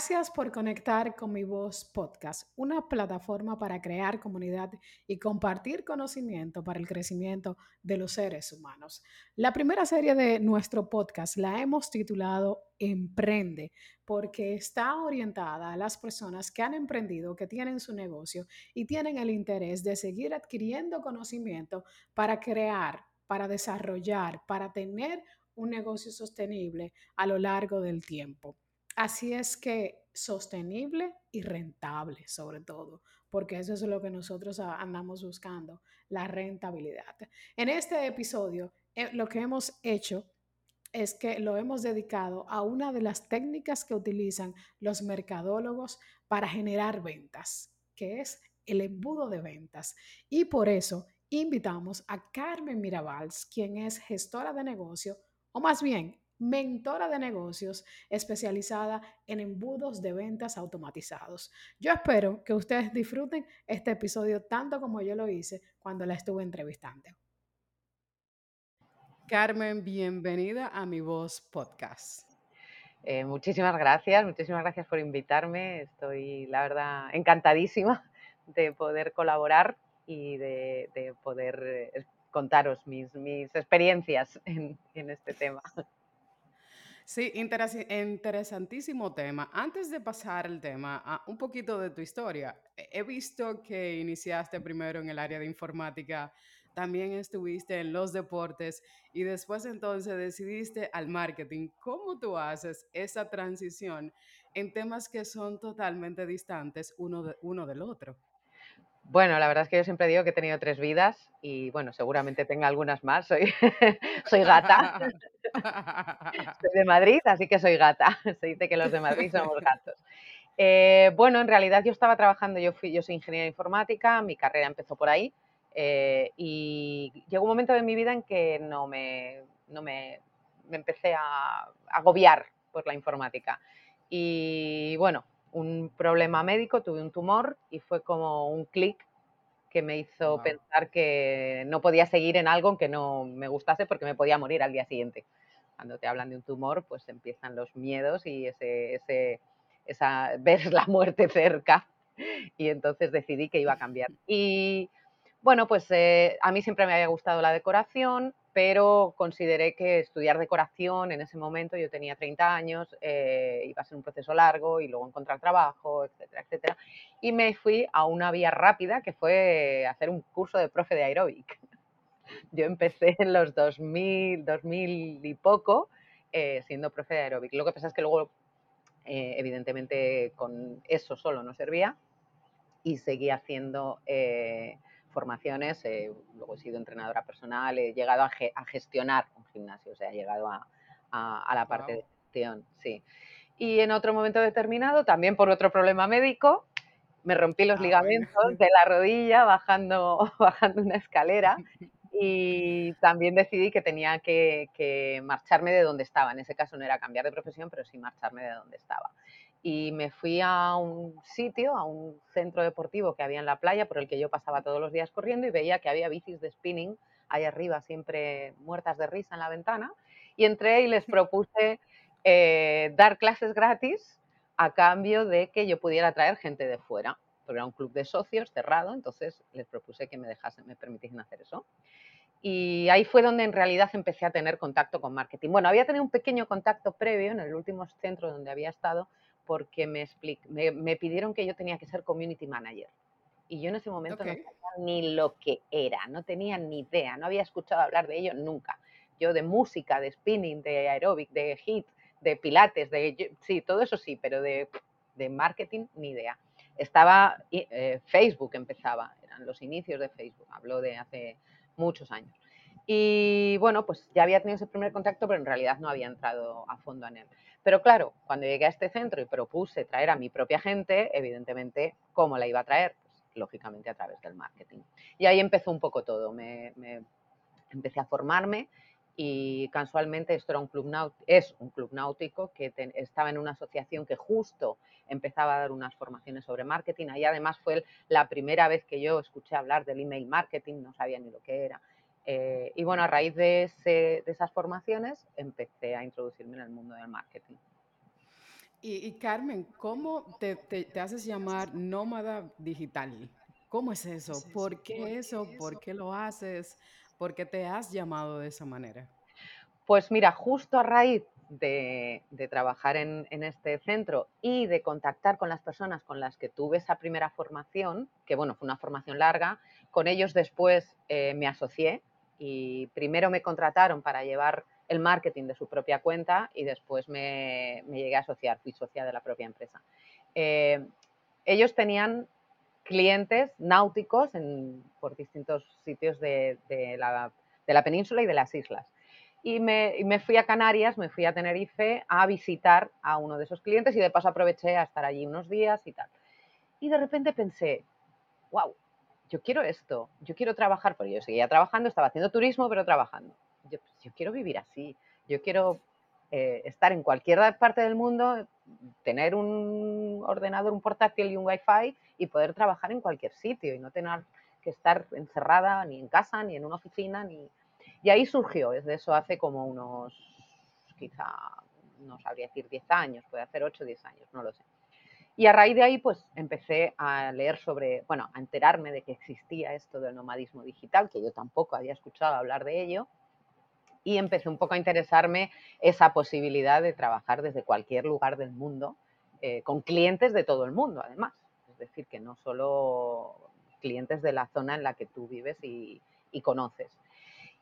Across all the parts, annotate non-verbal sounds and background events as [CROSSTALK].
Gracias por conectar con mi voz podcast, una plataforma para crear comunidad y compartir conocimiento para el crecimiento de los seres humanos. La primera serie de nuestro podcast la hemos titulado Emprende, porque está orientada a las personas que han emprendido, que tienen su negocio y tienen el interés de seguir adquiriendo conocimiento para crear, para desarrollar, para tener un negocio sostenible a lo largo del tiempo. Así es que sostenible y rentable, sobre todo, porque eso es lo que nosotros andamos buscando, la rentabilidad. En este episodio, eh, lo que hemos hecho es que lo hemos dedicado a una de las técnicas que utilizan los mercadólogos para generar ventas, que es el embudo de ventas. Y por eso invitamos a Carmen Mirabals, quien es gestora de negocio, o más bien mentora de negocios especializada en embudos de ventas automatizados. Yo espero que ustedes disfruten este episodio tanto como yo lo hice cuando la estuve entrevistando. Carmen, bienvenida a Mi Voz Podcast. Eh, muchísimas gracias, muchísimas gracias por invitarme. Estoy, la verdad, encantadísima de poder colaborar y de, poder eh, contaros mis, mis experiencias en, en este tema. Sí, interesantísimo tema. Antes de pasar el tema, a un poquito de tu historia. He visto que iniciaste primero en el área de informática, también estuviste en los deportes y después entonces decidiste al marketing. ¿Cómo tú haces esa transición en temas que son totalmente distantes uno, de, uno del otro? Bueno, la verdad es que yo siempre digo que he tenido tres vidas y bueno, seguramente tenga algunas más. Soy, [LAUGHS] soy gata. [LAUGHS] soy de Madrid, así que soy gata. [LAUGHS] Se dice que los de Madrid somos gatos. Eh, bueno, en realidad yo estaba trabajando, yo, fui, yo soy ingeniera informática, mi carrera empezó por ahí eh, y llegó un momento de mi vida en que no me, no me, me empecé a agobiar por la informática. Y bueno, un problema médico, tuve un tumor y fue como un clic que me hizo pensar que no podía seguir en algo que no me gustase porque me podía morir al día siguiente. Cuando te hablan de un tumor, pues empiezan los miedos y ese, ese, esa, [LAUGHS] ver la muerte cerca. Y entonces decidí que iba a cambiar. Y bueno, pues eh, a mí siempre me había gustado la decoración, pero consideré que estudiar decoración en ese momento, yo tenía 30 años, eh, iba a ser un proceso largo y luego encontrar trabajo, etcétera, etcétera. Y me fui a una vía rápida que fue hacer un curso de profe de aeróbic. [LAUGHS] Yo empecé en los 2000, 2000 y poco eh, siendo profe de aeróbic. Lo que pasa es que luego, evidentemente, con eso solo no servía y seguí haciendo formaciones, eh, luego he sido entrenadora personal, he llegado a, gestionar un gimnasio, o sea, he llegado a, la parte de gestión, sí. Y en otro momento determinado, también por otro problema médico, me rompí los ah, ligamentos de la rodilla bajando, [LAUGHS] bajando una escalera y también decidí que tenía que, que, marcharme de donde estaba. En ese caso no era cambiar de profesión, pero sí marcharme de donde estaba y me fui a un sitio, a un centro deportivo que había en la playa por el que yo pasaba todos los días corriendo y veía que había bicis de spinning ahí arriba, siempre muertas de risa en la ventana. Y entré y les [LAUGHS] propuse eh, dar clases gratis a cambio de que yo pudiera traer gente de fuera, porque era un club de socios cerrado, entonces les propuse que me dejasen, me permitiesen hacer eso. Y ahí fue donde en realidad empecé a tener contacto con marketing. Bueno, había tenido un pequeño contacto previo en el último centro donde había estado porque me, me, pidieron que yo tenía que ser community manager. Y yo en ese momento no sabía ni lo que era, no tenía ni idea, no había escuchado hablar de ello nunca. Yo de música, de spinning, de aeróbic, de hit, de pilates, de sí, todo eso sí, pero de, de marketing ni idea. Estaba eh, Facebook empezaba, eran los inicios de Facebook, hablo de hace muchos años. Y bueno, pues ya había tenido ese primer contacto, pero en realidad no había entrado a fondo en él. Pero claro, cuando llegué a este centro y propuse traer a mi propia gente, evidentemente, ¿cómo la iba a traer? Pues lógicamente a través del marketing. Y ahí empezó un poco todo. Me, empecé a formarme y casualmente esto era un club es un club náutico que estaba en una asociación que justo empezaba a dar unas formaciones sobre marketing. Ahí además fue la primera vez que yo escuché hablar del email marketing, no sabía ni lo que era. Eh, y bueno, a raíz de, esas formaciones empecé a introducirme en el mundo del marketing. Y, Carmen, ¿cómo te, te, haces llamar nómada digital? ¿Cómo es eso? ¿Por qué eso? ¿Por qué lo haces? ¿Por qué te has llamado de esa manera? Pues mira, justo a raíz de, trabajar en, este centro y de contactar con las personas con las que tuve esa primera formación, que bueno, fue una formación larga, con ellos después eh, me asocié y primero me contrataron para llevar el marketing de su propia cuenta y después me, llegué a asociar, fui socia de la propia empresa. Eh, ellos tenían clientes náuticos por distintos sitios de, la, península y de las islas. Y me, y me, fui a Canarias, me fui a Tenerife a visitar a uno de esos clientes y de paso aproveché a estar allí unos días y tal. Y de repente pensé, wow, yo quiero esto, yo quiero trabajar, porque yo seguía trabajando, estaba haciendo turismo, pero trabajando. Yo, yo quiero vivir así, yo quiero eh, estar en cualquier parte del mundo, tener un ordenador, un portátil y un wifi y poder trabajar en cualquier sitio y no tener que estar encerrada ni en casa, ni en una oficina, ni... Y ahí surgió, desde eso hace como unos, quizá, no sabría decir 10 años, puede hacer 8 o 10 años, no lo sé. Y a raíz de ahí, pues empecé a leer sobre, bueno, a enterarme de que existía esto del nomadismo digital, que yo tampoco había escuchado hablar de ello, y empecé un poco a interesarme esa posibilidad de trabajar desde cualquier lugar del mundo, eh, con clientes de todo el mundo, además. Es decir, que no solo clientes de la zona en la que tú vives y, conoces.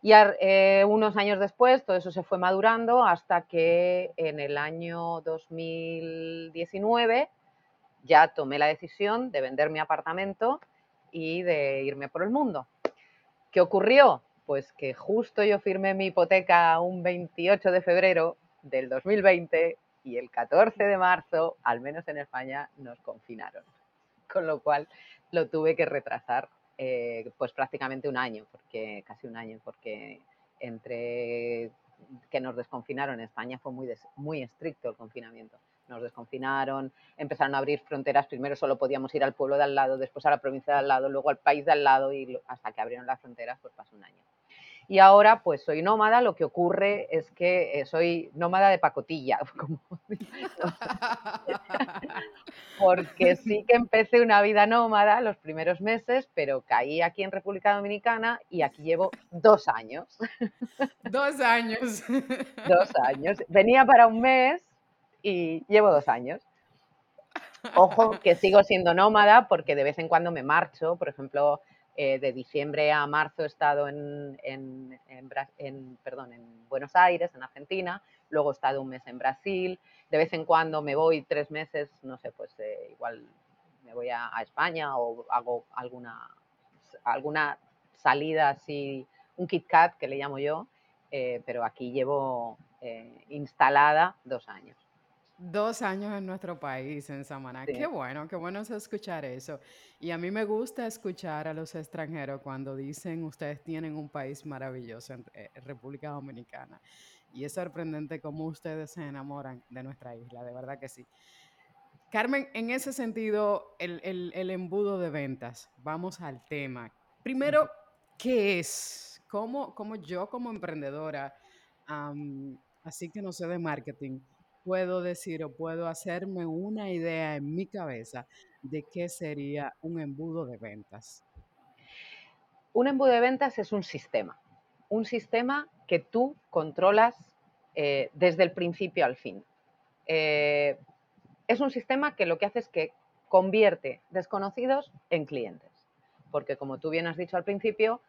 Y eh, unos años después todo eso se fue madurando hasta que en el año 2019 ya tomé la decisión de vender mi apartamento y de irme por el mundo. ¿Qué ocurrió? Pues que justo yo firmé mi hipoteca un 28 de febrero del 2020 y el 14 de marzo, al menos en España, nos confinaron. Con lo cual lo tuve que retrasar eh, pues prácticamente un año, porque casi un año, porque entre que nos desconfinaron en España fue muy, muy estricto el confinamiento. Nos desconfinaron, empezaron a abrir fronteras, primero solo podíamos ir al pueblo de al lado, después a la provincia de al lado, luego al país de al lado y hasta que abrieron las fronteras pues pasó un año. Y ahora pues soy nómada, lo que ocurre es que eh, soy nómada de pacotilla, [LAUGHS] porque sí que empecé una vida nómada los primeros meses, pero caí aquí en República Dominicana y aquí llevo dos años. Dos años. Dos años. Venía para un mes y llevo dos años. Ojo [LAUGHS] que sigo siendo nómada porque de vez en cuando me marcho, por ejemplo, eh, de diciembre a marzo he estado en, perdón, en Buenos Aires, en Argentina, luego he estado un mes en Brasil, de vez en cuando me voy tres meses, no sé, pues eh, igual me voy a, España o hago alguna, alguna salida así, un Kit Kat que le llamo yo, eh, pero aquí llevo instalada dos años. Dos años en nuestro país, en Samaná. Qué bueno, qué bueno es escuchar eso. Y a mí me gusta escuchar a los extranjeros cuando dicen ustedes tienen un país maravilloso en eh, República Dominicana. Y es sorprendente cómo ustedes se enamoran de nuestra isla, de verdad que sí. Carmen, en ese sentido, el, embudo de ventas, vamos al tema. Primero, ¿qué es? ¿Cómo, cómo yo como emprendedora, así que no sé de marketing, puedo decir o puedo hacerme una idea en mi cabeza de qué sería un embudo de ventas? Un embudo de ventas es un sistema, un sistema que tú controlas eh, desde el principio al fin. Eh, es un sistema que lo que hace es que convierte desconocidos en clientes, porque como tú bien has dicho al principio,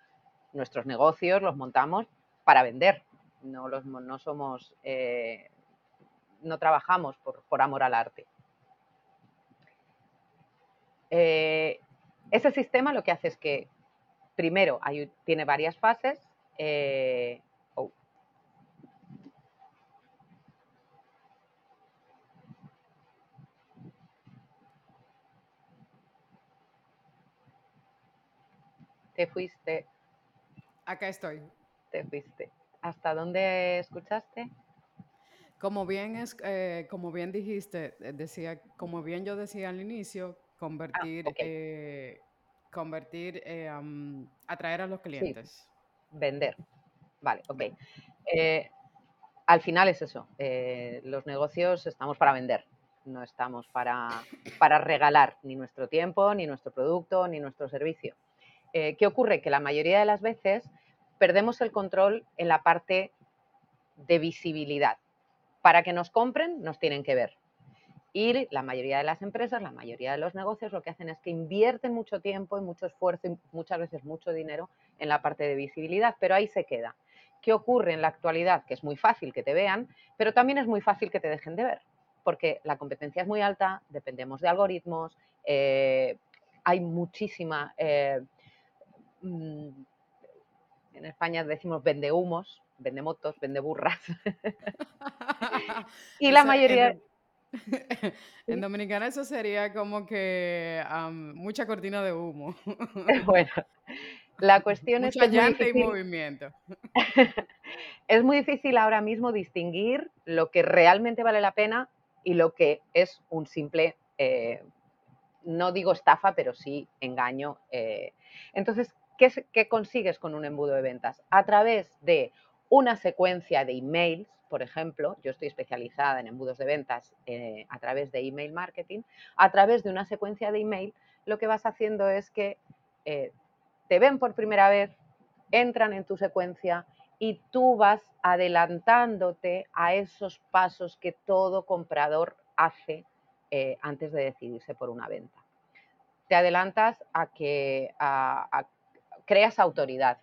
nuestros negocios los montamos para vender, no, los, no somos eh, no trabajamos por, amor al arte. Eh, ese sistema lo que hace es que, primero, tiene varias fases. Eh, oh. Te fuiste. Acá estoy. Te fuiste. ¿Hasta dónde escuchaste? Como bien, es, eh, como bien dijiste, eh, decía, como bien yo decía al inicio, convertir, ah, eh, convertir, atraer a los clientes. Vender. Vale, ok. al final es eso. los negocios estamos para vender. no estamos para, para regalar ni nuestro tiempo, ni nuestro producto, ni nuestro servicio. Eh, ¿Qué ocurre? Que la mayoría de las veces perdemos el control en la parte de visibilidad. Para que nos compren, nos tienen que ver. Y la mayoría de las empresas, la mayoría de los negocios lo que hacen es que invierten mucho tiempo y mucho esfuerzo y muchas veces mucho dinero en la parte de visibilidad, pero ahí se queda. ¿Qué ocurre en la actualidad? Que es muy fácil que te vean, pero también es muy fácil que te dejen de ver, porque la competencia es muy alta, dependemos de algoritmos, eh, hay muchísima... Eh, mm, en España decimos vende humos, vende motos, vende burras. [LAUGHS] y la mayoría... [LAUGHS] En, Dominicana eso sería como que mucha cortina de humo. [LAUGHS] bueno, la cuestión es que y movimiento. es muy difícil ahora mismo distinguir lo que realmente vale la pena y lo que es un simple, eh, no digo estafa, pero sí engaño. Eh. Entonces, ¿qué, ¿qué consigues con un embudo de ventas? A través de una secuencia de emails, por ejemplo, yo estoy especializada en embudos de ventas eh, a través de email marketing, a través de una secuencia de email, lo que vas haciendo es que eh, te ven por primera vez, entran en tu secuencia y tú vas adelantándote a esos pasos que todo comprador hace eh, antes de decidirse por una venta. Te adelantas a que creas autoridad,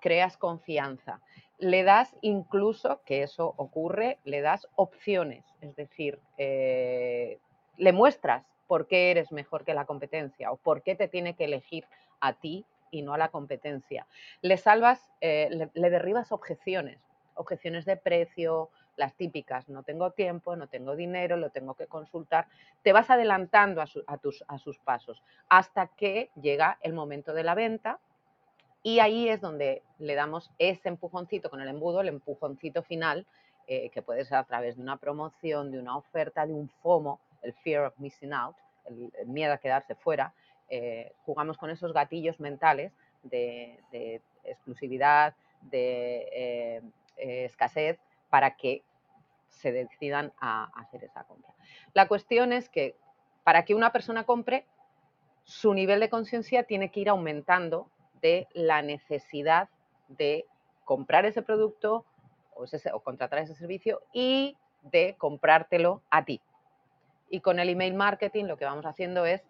creas confianza, le das incluso, que eso ocurre, le das opciones, es decir, eh, le muestras por qué eres mejor que la competencia o por qué te tiene que elegir a ti y no a la competencia. Le salvas, eh, le, derribas objeciones, objeciones de precio, las típicas, no tengo tiempo, no tengo dinero, lo tengo que consultar. Te vas adelantando a, tus, a sus pasos hasta que llega el momento de la venta y ahí es donde le damos ese empujoncito con el embudo, el empujoncito final, eh, que puede ser a través de una promoción, de una oferta, de un FOMO, el Fear of Missing Out, el, miedo a quedarse fuera. Eh, jugamos con esos gatillos mentales de, exclusividad, de eh, escasez, para que se decidan a hacer esa compra. La cuestión es que para que una persona compre, su nivel de conciencia tiene que ir aumentando de la necesidad de comprar ese producto o, contratar ese servicio y de comprártelo a ti. Y con el email marketing lo que vamos haciendo es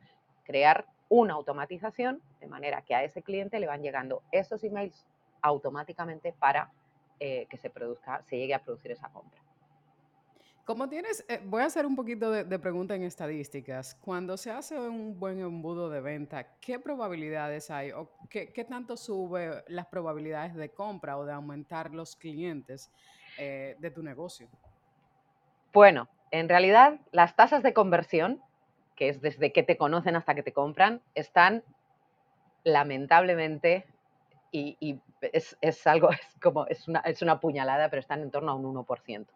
crear una automatización de manera que a ese cliente le van llegando esos emails automáticamente para eh, que se produzca, se llegue a producir esa compra. Tienes, eh, voy a hacer un poquito de, pregunta en estadísticas. Cuando se hace un buen embudo de venta, ¿qué probabilidades hay o qué, tanto sube las probabilidades de compra o de aumentar los clientes eh, de tu negocio? Bueno, en realidad las tasas de conversión, que es desde que te conocen hasta que te compran, están lamentablemente y, es, algo, [LAUGHS] es como, es una, es una puñalada, pero están en torno a un 1%.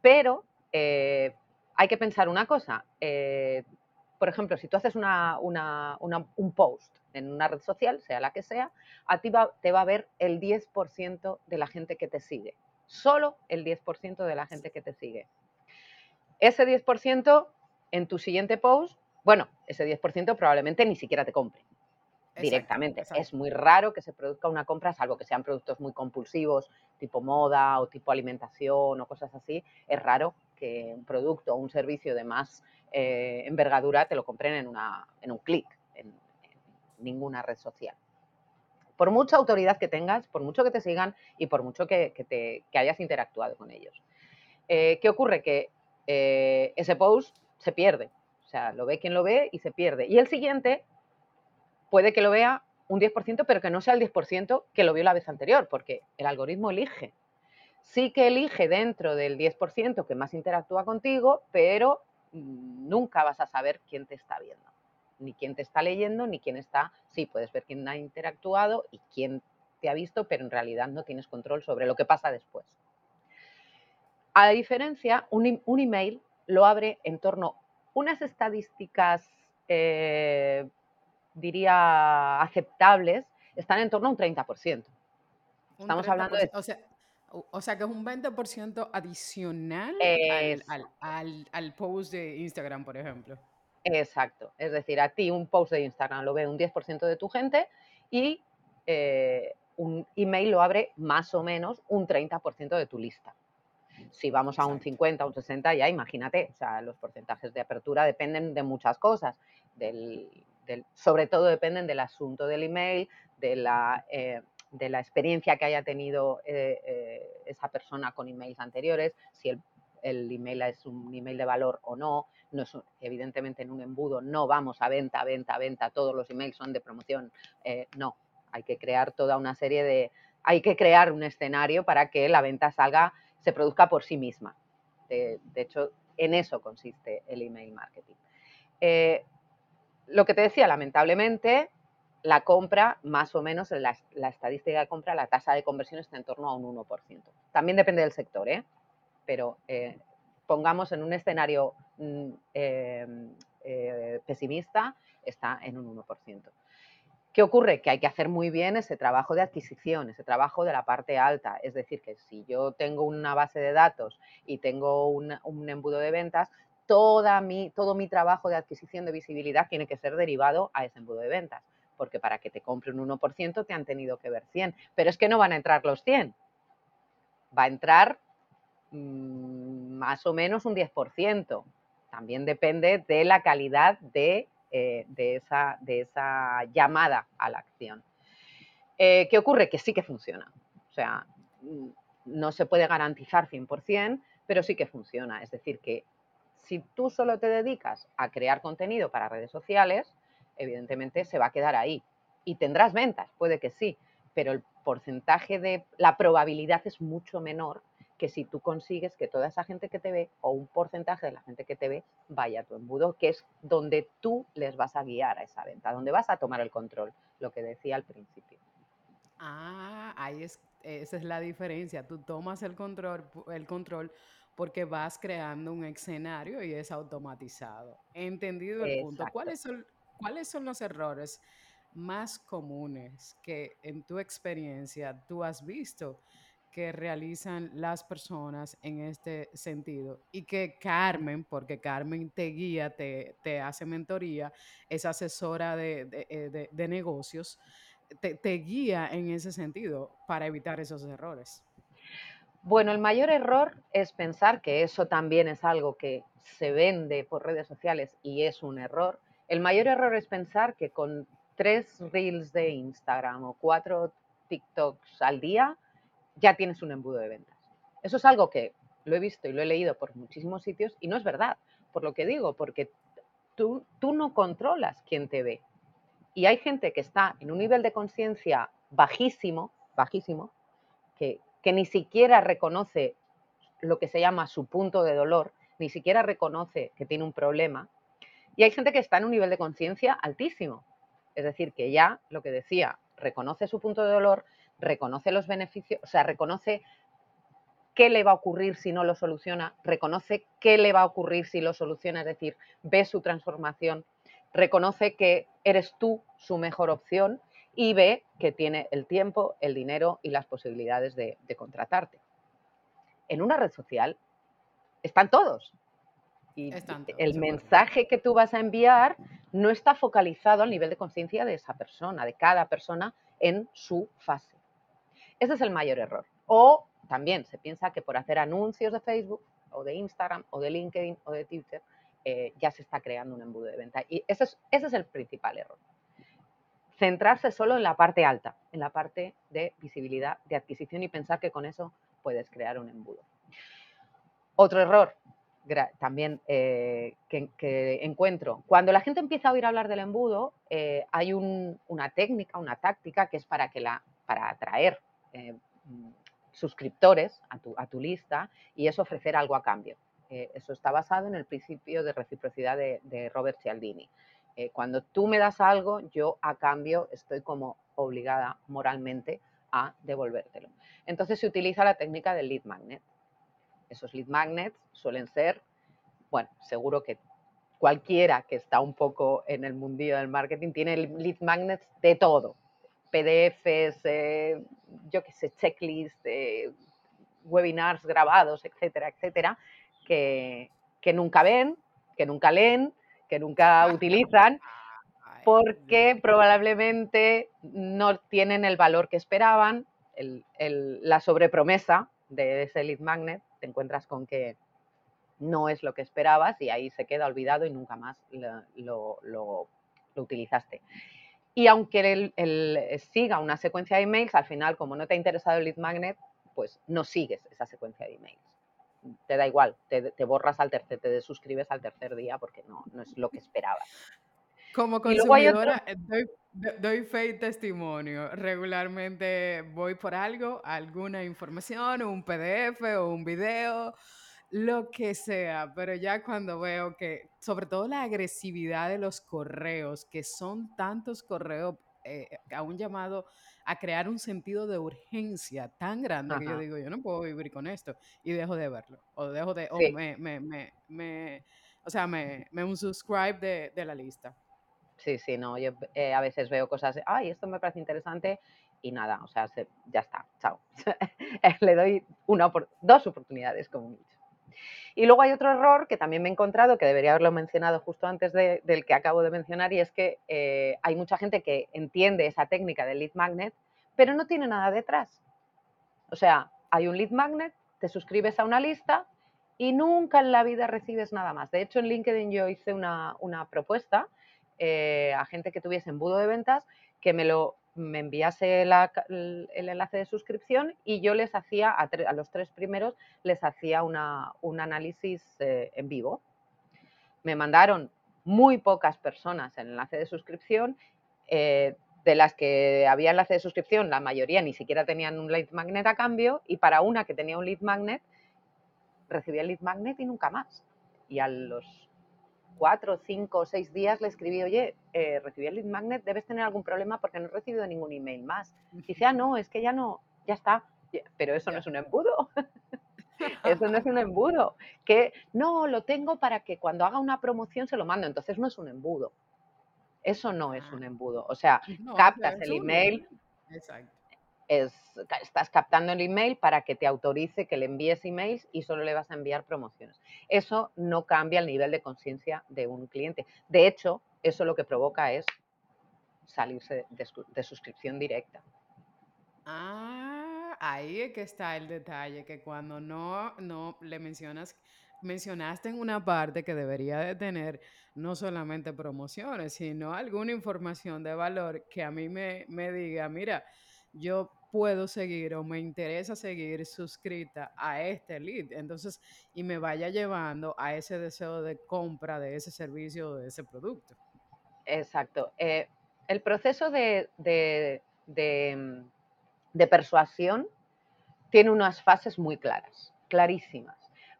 Pero eh, hay que pensar una cosa. Eh, por ejemplo, si tú haces un post en una red social, sea la que sea, a ti te va a ver el 10% de la gente que te sigue. Solo el 10% de la gente que te sigue. Ese 10% en tu siguiente post, bueno, ese 10% probablemente ni siquiera te compre directamente. Es muy raro que se produzca una compra, salvo que sean productos muy compulsivos, tipo moda o tipo alimentación o cosas así. Es raro que un producto o un servicio de más eh, envergadura te lo compren en, una, en un clic, en, ninguna red social. Por mucha autoridad que tengas, por mucho que te sigan y por mucho que, te, hayas interactuado con ellos. Eh, ¿Qué ocurre? Que eh, ese post se pierde. O sea, lo ve quien lo ve y se pierde. Y el siguiente puede que lo vea un 10%, pero que no sea el 10% que lo vio la vez anterior, porque el algoritmo elige. Sí que elige dentro del 10% que más interactúa contigo, pero nunca vas a saber quién te está viendo, ni quién te está leyendo, ni quién está, sí, puedes ver quién ha interactuado y quién te ha visto, pero en realidad no tienes control sobre lo que pasa después. A diferencia, un, un email lo abre en torno a unas estadísticas eh, diría, aceptables, están en torno a un 30%. Estamos hablando de... O sea, O sea que es un 20% adicional al, al, post de Instagram, por ejemplo. Exacto. Es decir, a ti un post de Instagram lo ve un 10% de tu gente y eh, un email lo abre más o menos un 30% de tu lista. Si vamos a un 50, un 60, ya imagínate, o sea, los porcentajes de apertura dependen de muchas cosas, del, sobre todo dependen del asunto del email, de la, eh, de la experiencia que haya tenido eh, eh, esa persona con emails anteriores, si el, el, email es un email de valor o no. no es, evidentemente en un embudo no vamos a venta, venta, venta, todos los emails son de promoción. no, hay que crear toda una serie de... Hay que crear un escenario para que la venta salga, se produzca por sí misma. De, de hecho, en eso consiste el email marketing lo que te decía, lamentablemente, la compra, más o menos, la, la, estadística de compra, la tasa de conversión está en torno a un 1%. También depende del sector, ¿eh? pero eh, pongamos en un escenario mm, em, eh, pesimista, está en un 1%. ¿Qué ocurre? Que hay que hacer muy bien ese trabajo de adquisición, ese trabajo de la parte alta. Es decir, que si yo tengo una base de datos y tengo un embudo de ventas, toda mi, todo mi trabajo de adquisición de visibilidad tiene que ser derivado a ese embudo de ventas, porque para que te compre un 1% te han tenido que ver 100, pero es que no van a entrar los 100, va a entrar mm, más o menos un 10%, también depende de la calidad de, eh, de, esa, de esa, llamada a la acción. Eh, ¿Qué ocurre? Que sí que funciona, o sea, mm, no se puede garantizar 100%, pero sí que funciona, es decir, que si tú solo te dedicas a crear contenido para redes sociales, evidentemente se va a quedar ahí. Y tendrás ventas, puede que sí, pero el porcentaje de la probabilidad es mucho menor que si tú consigues que toda esa gente que te ve o un porcentaje de la gente que te ve vaya a tu embudo, que es donde tú les vas a guiar a esa venta, donde vas a tomar el control, lo que decía al principio. Ah, ahí es, esa es la diferencia. Tú tomas el control, el control porque vas creando un escenario y es automatizado. Entendido el punto. ¿Cuáles son, ¿Cuáles son los errores más comunes que en tu experiencia tú has visto que realizan las personas en este sentido y que Carmen, porque Carmen te guía, te, te hace mentoría, es asesora de, de, eh, de negocios, te, te guía en ese sentido para evitar esos errores. Bueno, el mayor error es pensar que eso también es algo que se vende por redes sociales y es un error. El mayor error es pensar que con tres reels de Instagram o cuatro TikToks al día ya tienes un embudo de ventas. Eso es algo que lo he visto y lo he leído por muchísimos sitios y no es verdad, por lo que digo, porque tú, tú no controlas quién te ve. Y hay gente que está en un nivel de conciencia bajísimo, bajísimo, que, que ni siquiera reconoce lo que se llama su punto de dolor, ni siquiera reconoce que tiene un problema. Y hay gente que está en un nivel de conciencia altísimo. Es decir, que ya, lo que decía, reconoce su punto de dolor, reconoce los beneficios, o sea, reconoce qué le va a ocurrir si no lo soluciona, reconoce qué le va a ocurrir si lo soluciona, es decir, ve su transformación, reconoce que eres tú su mejor opción y ve que tiene el tiempo, el dinero y las posibilidades de, contratarte. En una red social están todos. Y el mensaje que tú vas a enviar no está focalizado al nivel de conciencia de esa persona, de cada persona en su fase. Ese es el mayor error. O también se piensa que por hacer anuncios de Facebook o de Instagram o de LinkedIn o de Twitter eh, ya se está creando un embudo de venta. Y ese es el principal error centrarse solo en la parte alta, en la parte de visibilidad, de adquisición y pensar que con eso puedes crear un embudo. Otro error también eh, que, encuentro, cuando la gente empieza a oír hablar del embudo, eh, hay una técnica, una táctica que es para, que la, para atraer eh, suscriptores a tu, lista y es ofrecer algo a cambio. eso está basado en el principio de reciprocidad de Robert Cialdini. Eh, cuando tú me das algo, yo a cambio estoy como obligada moralmente a devolvértelo. Entonces se utiliza la técnica del lead magnet. Esos lead magnets suelen ser, bueno, seguro que cualquiera que está un poco en el mundillo del marketing tiene lead magnets de todo. PDFs, eh, yo qué sé, checklists, eh, webinars grabados, etcétera, etcétera, que, que nunca ven, que nunca leen, que nunca utilizan, porque probablemente no tienen el valor que esperaban, la sobrepromesa de ese lead magnet, te encuentras con que no es lo que esperabas y ahí se queda olvidado y nunca más lo, utilizaste. Y aunque él, siga una secuencia de emails, al final, como no te ha interesado el lead magnet, pues no sigues esa secuencia de emails. Te da igual, te, borras al tercer, te desuscribes al tercer día porque no, no es lo que esperabas. Como consumidora, eh, doy, doy, fe y testimonio. Regularmente voy por algo, alguna información, un PDF o un video, lo que sea, pero ya cuando veo que, sobre todo la agresividad de los correos, que son tantos correos, eh, a un llamado a crear un sentido de urgencia tan grande que yo digo, yo no puedo vivir con esto y dejo de verlo, o dejo de, o me, me, me, me, o sea, me, me un subscribe de, de la lista. Sí, sí, no, yo eh, a veces veo cosas, ay, esto me parece interesante y nada, o sea, ya está, chao. [LAUGHS] Le doy una, dos oportunidades como mucho. Y luego hay otro error que también me he encontrado, que debería haberlo mencionado justo antes del que acabo de mencionar, y es que eh, hay mucha gente que entiende esa técnica del lead magnet, pero no tiene nada detrás. O sea, hay un lead magnet, te suscribes a una lista y nunca en la vida recibes nada más. De hecho, en LinkedIn yo hice una, una propuesta eh, a gente que tuviese embudo de ventas que me lo me enviase el, enlace de suscripción y yo les hacía, a, los tres primeros, les hacía una, un análisis eh, en vivo. Me mandaron muy pocas personas el enlace de suscripción. Eh, de las que había enlace de suscripción, la mayoría ni siquiera tenían un lead magnet a cambio y para una que tenía un lead magnet, recibía el lead magnet y nunca más. Y a los cuatro, cinco, seis días le escribí, oye, eh, recibí el lead magnet, debes tener algún problema porque no he recibido ningún email más. dice, ah, no, es que ya no, ya está. Pero eso no es un embudo. [LAUGHS] eso no es un embudo. Que no, lo tengo para que cuando haga una promoción se lo mando. Entonces no es un embudo. Eso no es un ah. embudo. O sea, captas el email. Exacto estás captando el email para que te autorice que le envíes emails y solo le vas a enviar promociones. Eso no cambia el nivel de conciencia de un cliente. De hecho, eso lo que provoca es salirse de, suscripción directa. Ah, ahí es que está el detalle, que cuando no, no le mencionas, mencionaste en una parte que debería de tener no solamente promociones, sino alguna información de valor que a mí me, me diga, mira, yo puedo seguir o me interesa seguir suscrita a este lead. Entonces, y me vaya llevando a ese deseo de compra de ese servicio o de ese producto. Exacto. Eh, el proceso de, de, de, persuasión tiene unas fases muy claras, clarísimas.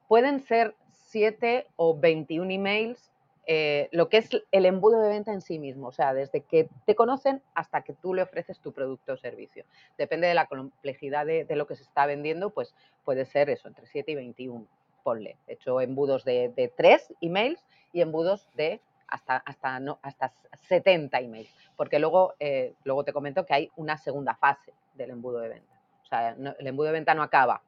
Pueden ser 7 o 21 emails eh, lo que es el embudo de venta en sí mismo, o sea, desde que te conocen hasta que tú le ofreces tu producto o servicio. Depende de la complejidad de, lo que se está vendiendo, pues puede ser eso, entre 7 y 21, ponle. He hecho embudos de, de 3 emails y embudos de hasta, hasta, no, hasta 70 emails, porque luego, eh, luego te comento que hay una segunda fase del embudo de venta. O sea, el embudo de venta no acaba,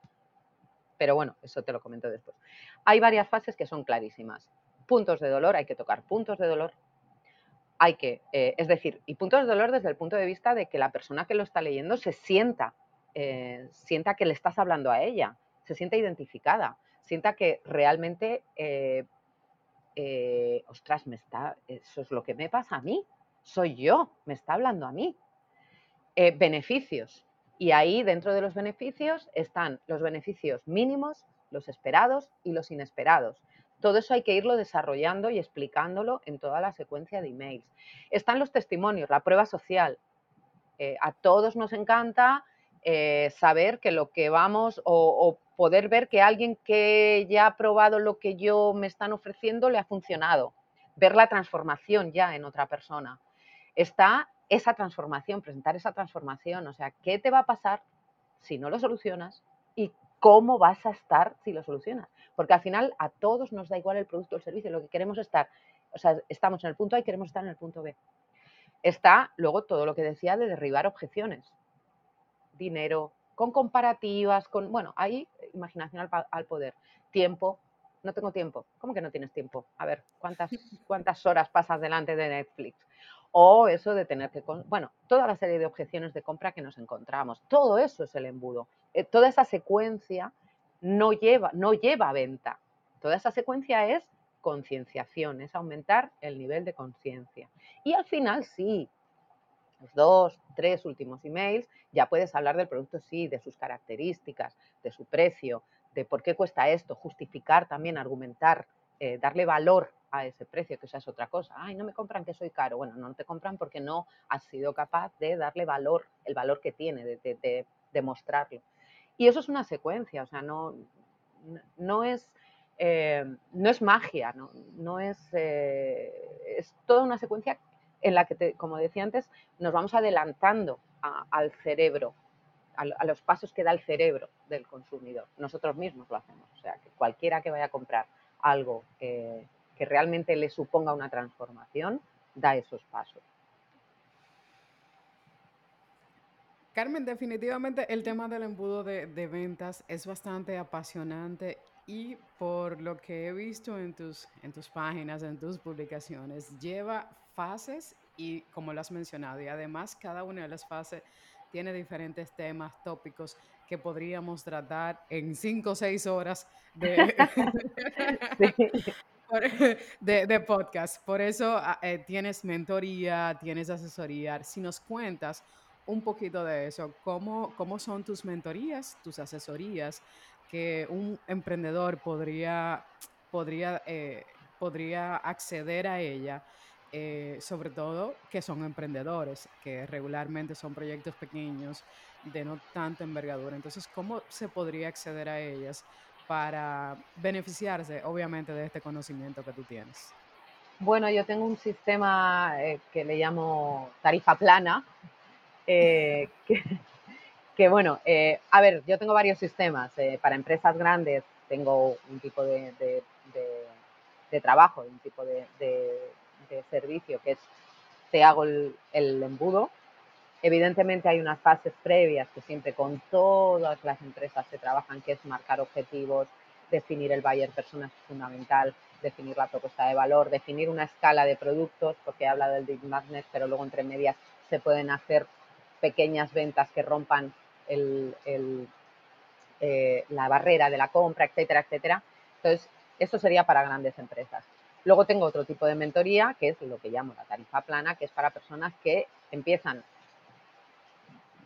pero bueno, eso te lo comento después. Hay varias fases que son clarísimas puntos de dolor, hay que tocar puntos de dolor. Hay que, eh, es decir, y puntos de dolor desde el punto de vista de que la persona que lo está leyendo se sienta, eh, sienta que le estás hablando a ella, se sienta identificada, sienta que realmente, eh, ostras, me está, eso es lo que me pasa a mí, soy yo, me está hablando a mí. beneficios. Y ahí dentro de los beneficios están los beneficios mínimos, los esperados y los inesperados. Todo eso hay que irlo desarrollando y explicándolo en toda la secuencia de emails. Están los testimonios, la prueba social. Eh, a todos nos encanta eh, saber que lo que vamos o, poder ver que alguien que ya ha probado lo que yo me están ofreciendo le ha funcionado. Ver la transformación ya en otra persona. Está esa transformación, presentar esa transformación. O sea, ¿qué te va a pasar si no lo solucionas? ¿Y cómo vas a estar si lo solucionas? Porque al final a todos nos da igual el producto o el servicio, lo que queremos estar, o sea, estamos en el punto A y queremos estar en el punto B. Está luego todo lo que decía de derribar objeciones. Dinero, con comparativas, con, bueno, ahí imaginación al, poder, tiempo, no tengo tiempo. ¿Cómo que no tienes tiempo? A ver, ¿cuántas, cuántas horas pasas delante de Netflix? O eso de tener que, bueno, toda la serie de objeciones de compra que nos encontramos, todo eso es el embudo. Eh, toda esa secuencia no lleva, no lleva a venta. Toda esa secuencia es concienciación, es aumentar el nivel de conciencia. Y al final sí, los dos, tres últimos emails, ya puedes hablar del producto sí, de sus características, de su precio, de por qué cuesta esto, justificar también, argumentar, eh, darle valor a ese precio, que esa es otra cosa. Ay, no me compran que soy caro. Bueno, no te compran porque no has sido capaz de darle valor, el valor que tiene, de, demostrarlo. Y eso es una secuencia, o sea, no, no es eh, no es magia, no, es, eh, es toda una secuencia en la que, como decía antes, nos vamos adelantando al cerebro, a, los pasos que da el cerebro del consumidor. Nosotros mismos lo hacemos. O sea, que cualquiera que vaya a comprar algo que realmente le suponga una transformación, da esos pasos. Carmen, definitivamente el tema del embudo de, de, ventas es bastante apasionante y por lo que he visto en tus, en tus páginas, en tus publicaciones, lleva fases y como lo has mencionado, y además cada una de las fases tiene diferentes temas, tópicos que podríamos tratar en cinco o seis horas de, [LAUGHS] [LAUGHS] [LAUGHS] de, podcast. Por eso ah, eh, tienes mentoría, tienes asesoría. Si nos cuentas un poquito de eso, ¿cómo, cómo son tus mentorías, tus asesorías? que un emprendedor podría, podría, eh, podría acceder a ella, eh, sobre todo que son emprendedores, que regularmente son proyectos pequeños de no tanta envergadura. Entonces, ¿cómo se podría acceder a ellas para beneficiarse, obviamente, de este conocimiento que tú tienes? Bueno, yo tengo un sistema eh, que le llamo tarifa plana, [LAUGHS] que, que bueno, eh, a ver, yo tengo varios sistemas. Eh, para empresas grandes tengo un tipo de, trabajo, un tipo de, servicio que es, te hago el, embudo. Evidentemente hay unas fases previas que siempre con todas las empresas se trabajan, que es marcar objetivos, definir el buyer persona es fundamental, definir la propuesta de valor, definir una escala de productos, porque he hablado del Big Magnet, pero luego entre medias se pueden hacer pequeñas ventas que rompan eh, la barrera de la compra, etcétera, etcétera. Entonces, eso sería para grandes empresas. Luego tengo otro tipo de mentoría, que es lo que llamo la tarifa plana, que es para personas que empiezan,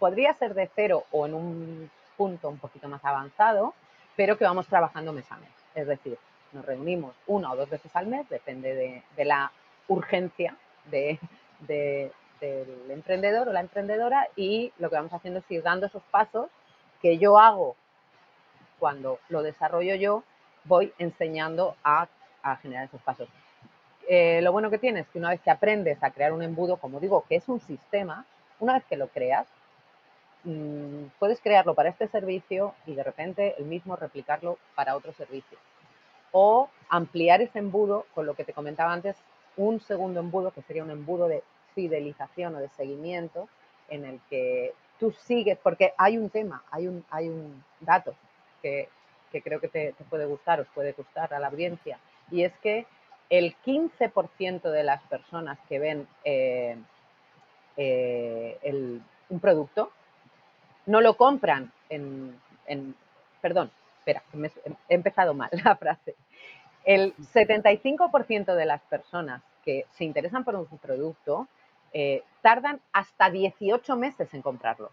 podría ser de cero o en un punto un poquito más avanzado, pero que vamos trabajando mes a mes. Es decir, nos reunimos una o dos veces al mes, depende de, la urgencia de, del emprendedor o la emprendedora y lo que vamos haciendo es ir dando esos pasos que yo hago cuando lo desarrollo yo, voy enseñando a, generar esos pasos. Eh, lo bueno que tienes es que una vez que aprendes a crear un embudo, como digo, que es un sistema, una vez que lo creas, mm, puedes crearlo para este servicio y de repente el mismo replicarlo para otro servicio. O ampliar ese embudo con lo que te comentaba antes, un segundo embudo que sería un embudo de fidelización o de seguimiento en el que tú sigues, porque hay un tema, hay un, hay un dato que, creo que te, puede gustar, os puede gustar a la audiencia, y es que el 15% de las personas que ven eh, eh, un producto no lo compran en, en perdón, espera, he empezado mal [LAUGHS] la frase. El 75% de las personas que se interesan por un producto eh, tardan hasta 18 meses en comprarlo.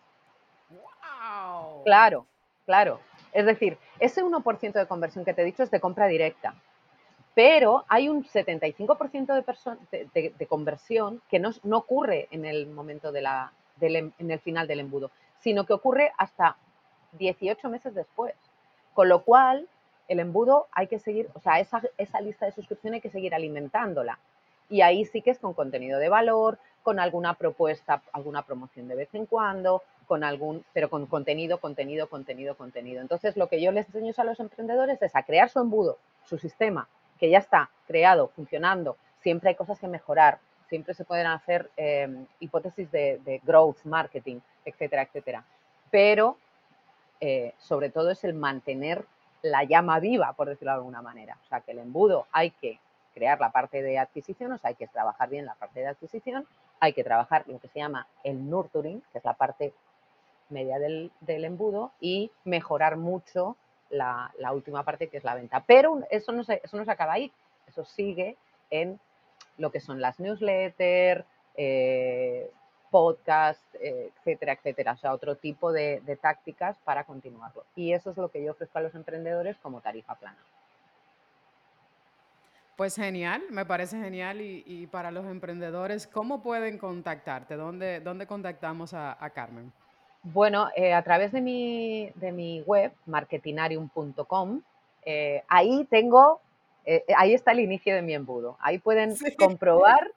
¡Wow! Claro, claro. Es decir, ese 1% de conversión que te he dicho es de compra directa. Pero hay un 75% de, de, conversión que no, ocurre en el momento de la, em, en el final del embudo, sino que ocurre hasta 18 meses después. Con lo cual, el embudo hay que seguir, o sea, esa, esa lista de suscripción hay que seguir alimentándola. Y ahí sí que es con contenido de valor, con alguna propuesta, alguna promoción de vez en cuando, con algún, pero con contenido, contenido, contenido, contenido. Entonces, lo que yo les enseño a los emprendedores es a crear su embudo, su sistema, que ya está creado, funcionando. Siempre hay cosas que mejorar, siempre se pueden hacer em, hipótesis de, growth, marketing, etcétera, etcétera. Pero eh, sobre todo es el mantener la llama viva, por decirlo de alguna manera. O sea, que el embudo hay que crear la parte de adquisición, o sea, hay que trabajar bien la parte de adquisición, hay que trabajar lo que se llama el nurturing, que es la parte media del, embudo, y mejorar mucho la, última parte, que es la venta. Pero eso no, se, eso no se acaba ahí, eso sigue en lo que son las newsletters, eh, podcast, eh, etcétera, etcétera. O sea, otro tipo de, tácticas para continuarlo. Y eso es lo que yo ofrezco a los emprendedores como tarifa plana. Pues genial, me parece genial. Y, para los emprendedores, ¿cómo pueden contactarte? ¿Dónde, dónde contactamos a, Carmen? Bueno, eh, a través de mi, de mi web, marketinarium.com, eh, ahí tengo, ahí está el inicio de mi embudo. Ahí pueden comprobar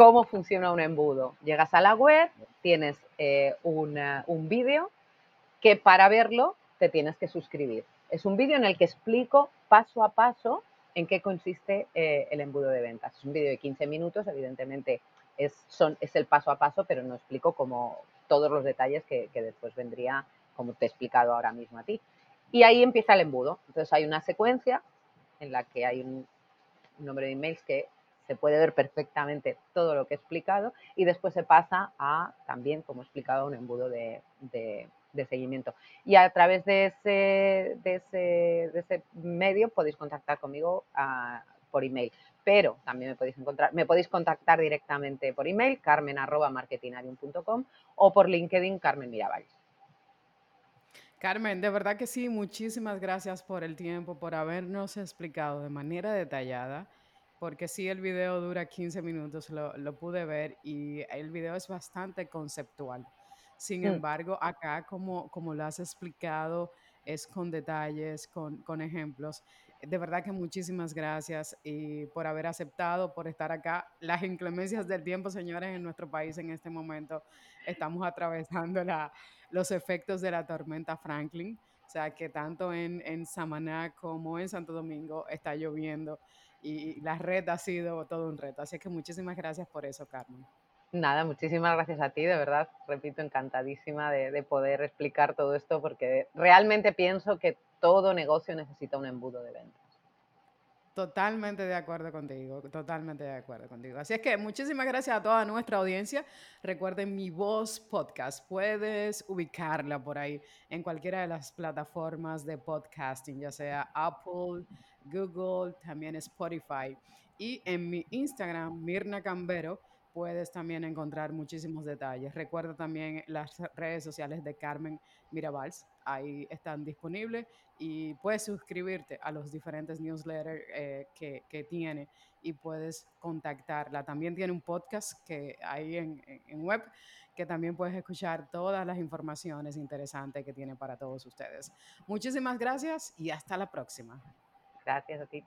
cómo funciona un embudo. Llegas a la web, tienes eh, un vídeo que para verlo te tienes que suscribir. Es un vídeo en el que explico paso a paso en qué consiste eh, el embudo de ventas. Es un vídeo de 15 minutos, evidentemente es, el paso a paso, pero no explico como todos los detalles que, después vendría, como te he explicado ahora mismo a ti. Y ahí empieza el embudo. Entonces hay una secuencia en la que hay un número de emails que se puede ver perfectamente todo lo que he explicado y después se pasa a también, como he explicado, un embudo de, seguimiento. Y a través de ese, medio podéis contactar conmigo ah, por email. Pero también me podéis encontrar, me podéis contactar directamente por email, carmen.marketinarium.com o por LinkedIn, Carmen Mirabal. Carmen, de verdad que sí, muchísimas gracias por el tiempo, por habernos explicado de manera detallada porque sí el video dura 15 minutos, lo, pude ver y el video es bastante conceptual. Sin mm. embargo, acá como, como lo has explicado, es con detalles, con, con, ejemplos. De verdad que muchísimas gracias y por haber aceptado, por estar acá. Las inclemencias del tiempo, señores, en nuestro país en este momento estamos atravesando la, los efectos de la tormenta Franklin. O sea que tanto en, en Samaná como en Santo Domingo está lloviendo y la red ha sido todo un reto. Así que muchísimas gracias por eso, Carmen. Nada, muchísimas gracias a ti, de verdad, repito, encantadísima de, poder explicar todo esto porque realmente pienso que todo negocio necesita un embudo de ventas. Totalmente de acuerdo contigo, totalmente de acuerdo contigo. Así es que muchísimas gracias a toda nuestra audiencia. Recuerden mi voz podcast, puedes ubicarla por ahí en cualquiera de las plataformas de podcasting, ya sea Apple, Google, también Spotify. Y en mi Instagram, Mirna Cambero, puedes también encontrar muchísimos detalles. Recuerda también las redes sociales de Carmen Mirabals, ahí están disponibles y puedes suscribirte a los diferentes newsletters eh, que, que, tiene y puedes contactarla. También tiene un podcast que hay en, en web que también puedes escuchar todas las informaciones interesantes que tiene para todos ustedes. Muchísimas gracias y hasta la próxima. Gracias a ti.